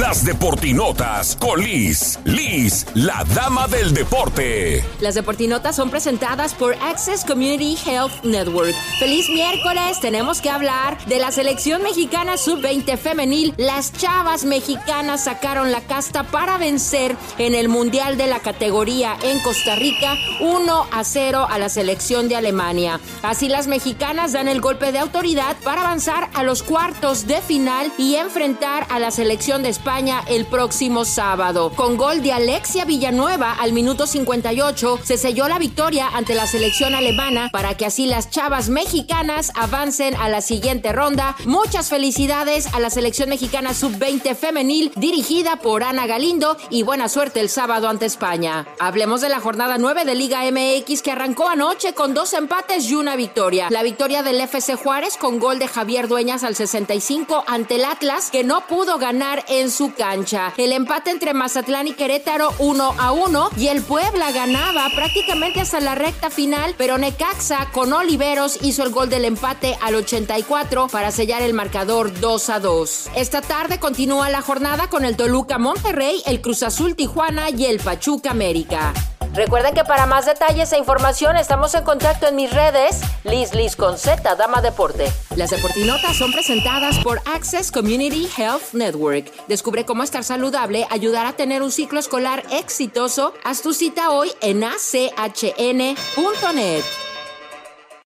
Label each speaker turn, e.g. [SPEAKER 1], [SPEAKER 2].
[SPEAKER 1] Las Deportinotas con Liz. Liz, la dama del deporte.
[SPEAKER 2] Las Deportinotas son presentadas por Access Community Health Network. Feliz miércoles. Tenemos que hablar de la selección mexicana sub-20 femenil. Las chavas mexicanas sacaron la casta para vencer en el Mundial de la categoría en Costa Rica 1 a 0 a la selección de Alemania. Así las mexicanas dan el golpe de autoridad para avanzar a los cuartos de final y enfrentar a la selección de España el próximo sábado. Con gol de Alexia Villanueva al minuto 58 se selló la victoria ante la selección alemana para que así las chavas mexicanas avancen a la siguiente ronda. Muchas felicidades a la selección mexicana sub-20 femenil dirigida por Ana Galindo y buena suerte el sábado ante España. Hablemos de la jornada 9 de Liga MX que arrancó anoche con dos empates y una victoria. La victoria del FC Juárez con gol de Javier Dueñas al 65 ante el Atlas que no pudo ganar en su cancha. El empate entre Mazatlán y Querétaro 1 a 1 y el Puebla ganaba prácticamente hasta la recta final, pero Necaxa con Oliveros hizo el gol del empate al 84 para sellar el marcador 2 a 2. Esta tarde continúa la jornada con el Toluca Monterrey, el Cruz Azul Tijuana y el Pachuca América. Recuerden que para más detalles e información estamos en contacto en mis redes, Liz Liz con Z, Dama Deporte. Las deportinotas son presentadas por Access Community Health Network. Descubre cómo estar saludable, ayudar a tener un ciclo escolar exitoso. Haz tu cita hoy en achn.net.